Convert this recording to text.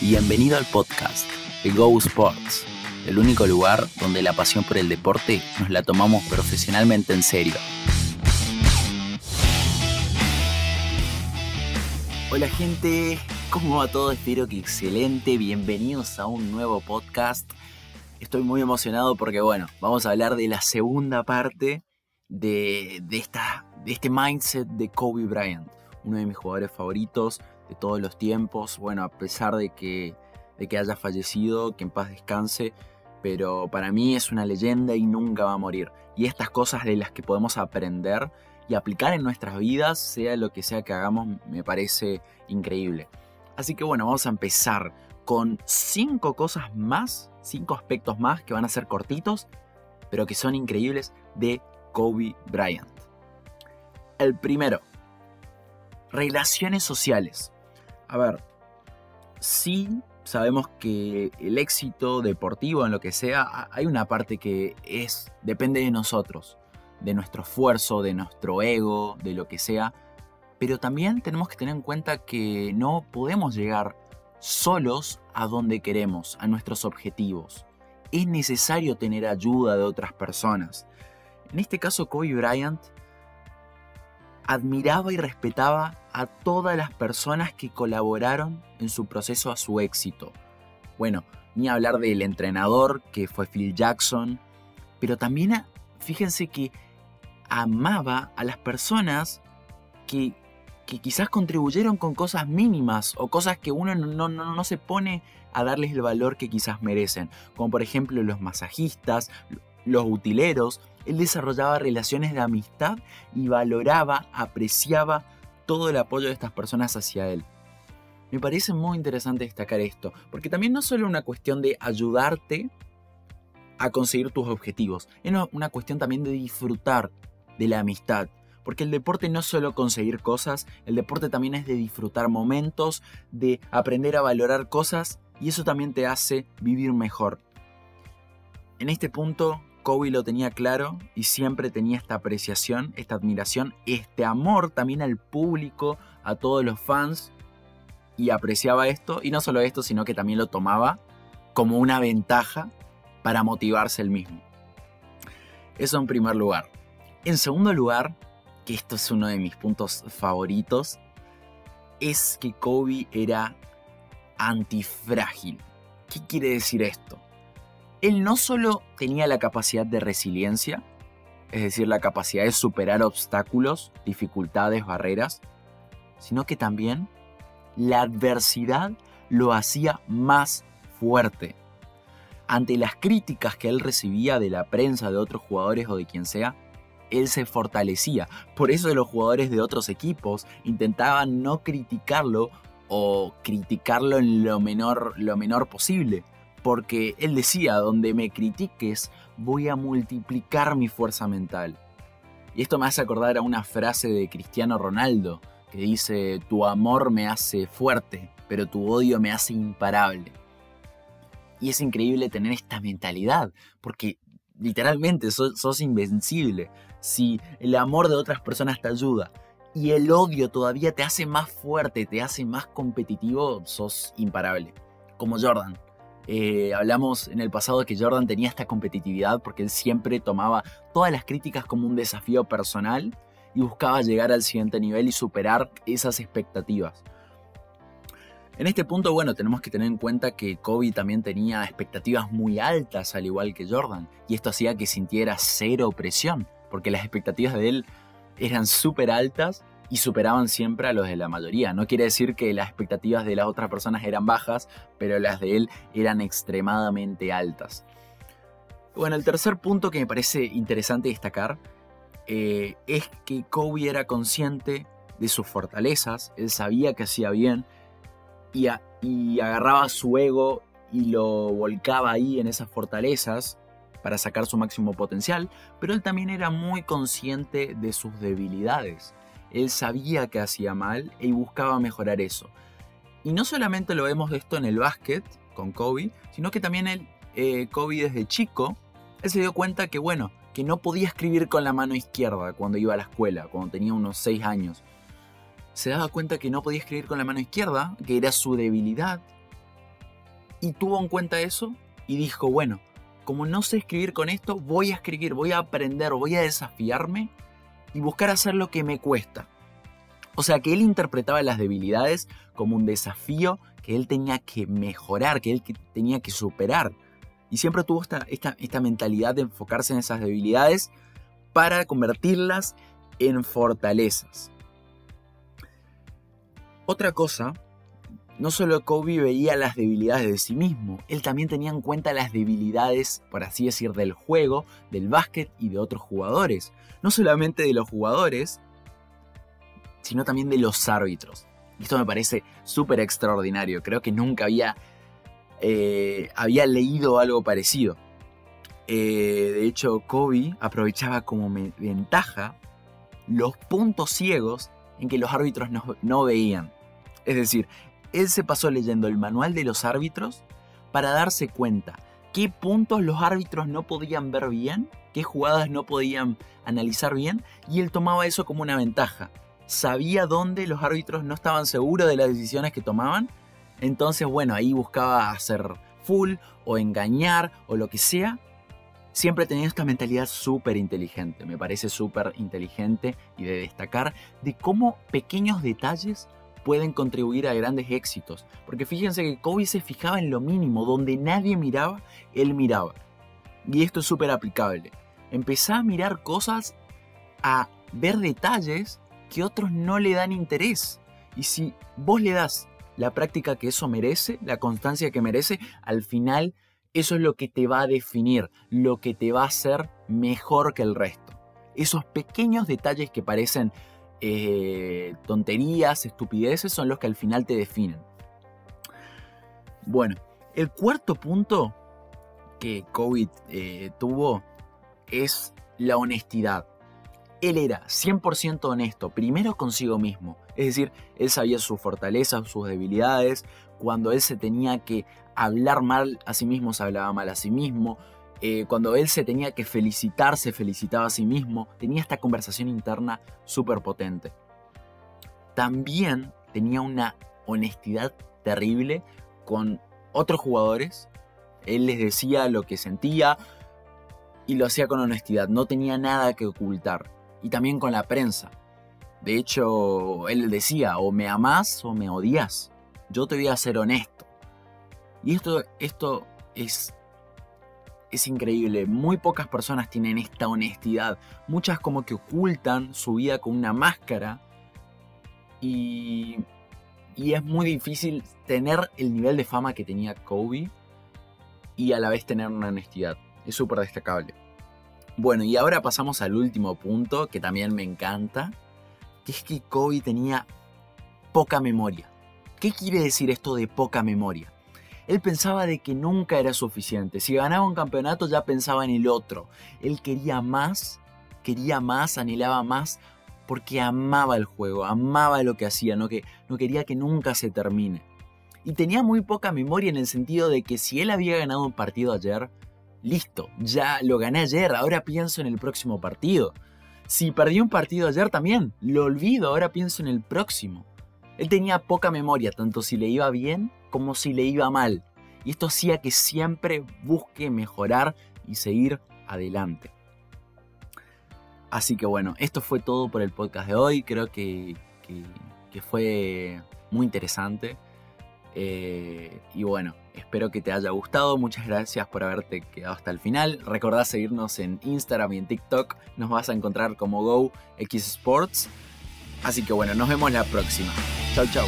Bienvenido al podcast de Go Sports, el único lugar donde la pasión por el deporte nos la tomamos profesionalmente en serio. Hola gente, ¿cómo va todo? Espero que excelente, bienvenidos a un nuevo podcast. Estoy muy emocionado porque bueno, vamos a hablar de la segunda parte de, esta, de este mindset de Kobe Bryant, uno de mis jugadores favoritos, de todos los tiempos. Bueno, a pesar de que, de que haya fallecido, que en paz descanse, pero para mí es una leyenda y nunca va a morir. Y estas cosas de las que podemos aprender y aplicar en nuestras vidas, sea lo que sea que hagamos, me parece increíble. Así que bueno, vamos a empezar con cinco cosas más, cinco aspectos más que van a ser cortitos, pero que son increíbles de Kobe Bryant. El primero, relaciones sociales. A ver, sí sabemos que el éxito deportivo en lo que sea, hay una parte que es depende de nosotros, de nuestro esfuerzo, de nuestro ego, de lo que sea, pero también tenemos que tener en cuenta que no podemos llegar solos a donde queremos, a nuestros objetivos. Es necesario tener ayuda de otras personas. En este caso, Kobe Bryant admiraba y respetaba a todas las personas que colaboraron en su proceso a su éxito. Bueno, ni hablar del entrenador que fue Phil Jackson, pero también fíjense que amaba a las personas que, quizás contribuyeron con cosas mínimas o cosas que uno no, no, no se pone a darles el valor que quizás merecen, como por ejemplo los masajistas, los utileros, él desarrollaba relaciones de amistad y valoraba, apreciaba todo el apoyo de estas personas hacia él. Me parece muy interesante destacar esto, porque también no es solo una cuestión de ayudarte a conseguir tus objetivos, es una cuestión también de disfrutar de la amistad. Porque el deporte no es solo conseguir cosas, el deporte también es de disfrutar momentos, de aprender a valorar cosas y eso también te hace vivir mejor. En este punto Kobe lo tenía claro y siempre tenía esta apreciación, esta admiración, este amor también al público, a todos los fans y apreciaba esto y no solo esto, sino que también lo tomaba como una ventaja para motivarse él mismo. Eso en primer lugar. En segundo lugar, que esto es uno de mis puntos favoritos, es que Kobe era antifrágil. ¿Qué quiere decir esto? Él no solo tenía la capacidad de resiliencia, es decir, la capacidad de superar obstáculos, dificultades, barreras, sino que también la adversidad lo hacía más fuerte. Ante las críticas que él recibía de la prensa, de otros jugadores o de quien sea, él se fortalecía. Por eso los jugadores de otros equipos intentaban no criticarlo o criticarlo en lo menor, lo menor posible porque él decía, donde me critiques, voy a multiplicar mi fuerza mental. Y esto me hace acordar a una frase de Cristiano Ronaldo, que dice, tu amor me hace fuerte, pero tu odio me hace imparable. Y es increíble tener esta mentalidad, porque literalmente sos, invencible. Si el amor de otras personas te ayuda y el odio todavía te hace más fuerte, te hace más competitivo, sos imparable. Como Jordan. Eh, hablamos en el pasado de que Jordan tenía esta competitividad porque él siempre tomaba todas las críticas como un desafío personal y buscaba llegar al siguiente nivel y superar esas expectativas. En este punto, bueno, tenemos que tener en cuenta que Kobe también tenía expectativas muy altas, al igual que Jordan, y esto hacía que sintiera cero presión, porque las expectativas de él eran súper altas y superaban siempre a los de la mayoría. No quiere decir que las expectativas de las otras personas eran bajas, pero las de él eran extremadamente altas. Bueno, el tercer punto que me parece interesante destacar eh, es que Kobe era consciente de sus fortalezas, él sabía que hacía bien y, y agarraba su ego y lo volcaba ahí en esas fortalezas para sacar su máximo potencial, pero él también era muy consciente de sus debilidades. Él sabía que hacía mal y buscaba mejorar eso. Y no solamente lo vemos de esto en el básquet con Kobe, sino que también él, eh, Kobe desde chico, él se dio cuenta que bueno, que no podía escribir con la mano izquierda cuando iba a la escuela, cuando tenía unos 6 años. Se daba cuenta que no podía escribir con la mano izquierda, que era su debilidad, Y tuvo en cuenta eso y dijo, bueno, como no sé escribir con esto, voy a escribir, voy a aprender, voy a desafiarme y buscar hacer lo que me cuesta. O sea que él interpretaba las debilidades como un desafío que él tenía que mejorar, que él tenía que superar. Y siempre tuvo esta, esta, esta mentalidad de enfocarse en esas debilidades para convertirlas en fortalezas. Otra cosa, no solo Kobe veía las debilidades de sí mismo, él también tenía en cuenta las debilidades, por así decir, del juego, del básquet y de otros jugadores. No solamente de los jugadores, sino también de los árbitros. Esto me parece súper extraordinario. Creo que nunca había, eh, había leído algo parecido. Eh, de hecho, Kobe aprovechaba como ventaja los puntos ciegos en que los árbitros no, no veían. Es decir, él se pasó leyendo el manual de los árbitros para darse cuenta qué puntos los árbitros no podían ver bien, qué jugadas no podían analizar bien, y él tomaba eso como una ventaja sabía dónde los árbitros no estaban seguros de las decisiones que tomaban. Entonces, bueno, ahí buscaba hacer full o engañar o lo que sea. Siempre tenía esta mentalidad súper inteligente. Me parece súper inteligente y de destacar de cómo pequeños detalles pueden contribuir a grandes éxitos. Porque fíjense que Kobe se fijaba en lo mínimo, donde nadie miraba, él miraba. Y esto es súper aplicable. Empezá a mirar cosas, a ver detalles que otros no le dan interés. Y si vos le das la práctica que eso merece, la constancia que merece, al final eso es lo que te va a definir, lo que te va a hacer mejor que el resto. Esos pequeños detalles que parecen eh, tonterías, estupideces, son los que al final te definen. Bueno, el cuarto punto que COVID eh, tuvo es la honestidad él era 100% honesto, primero consigo mismo. Es decir, él sabía sus fortalezas, sus debilidades. Cuando él se tenía que hablar mal a sí mismo, se hablaba mal a sí mismo. Eh, cuando él se tenía que felicitar, se felicitaba a sí mismo. Tenía esta conversación interna súper potente. También tenía una honestidad terrible con otros jugadores. Él les decía lo que sentía y lo hacía con honestidad. No tenía nada que ocultar y también con la prensa. De hecho, él decía, o me amás o me odias. Yo te voy a ser honesto. Y esto, esto es, es increíble. Muy pocas personas tienen esta honestidad. Muchas como que ocultan su vida con una máscara. Y, y es muy difícil tener el nivel de fama que tenía Kobe y a la vez tener una honestidad. Es súper destacable. Bueno, y ahora pasamos al último punto que también me encanta, que es que Kobe tenía poca memoria. ¿Qué quiere decir esto de poca memoria? Él pensaba de que nunca era suficiente. Si ganaba un campeonato ya pensaba en el otro. Él quería más, quería más, anhelaba más, porque amaba el juego, amaba lo que hacía, no, que, no quería que nunca se termine. Y tenía muy poca memoria en el sentido de que si él había ganado un partido ayer, listo, ya lo gané ayer, ahora pienso en el próximo partido. Si perdí un partido ayer también, lo olvido, ahora pienso en el próximo. Él tenía poca memoria, tanto si le iba bien como si le iba mal. Y esto hacía que siempre busque mejorar y seguir adelante. Así que bueno, esto fue todo por el podcast de hoy. Creo que, que, fue muy interesante. Eh, y bueno, Espero que te haya gustado. Muchas gracias por haberte quedado hasta el final. Recordá seguirnos en Instagram y en TikTok. Nos vas a encontrar como Go X Sports. Así que bueno, nos vemos la próxima. Chau, chau.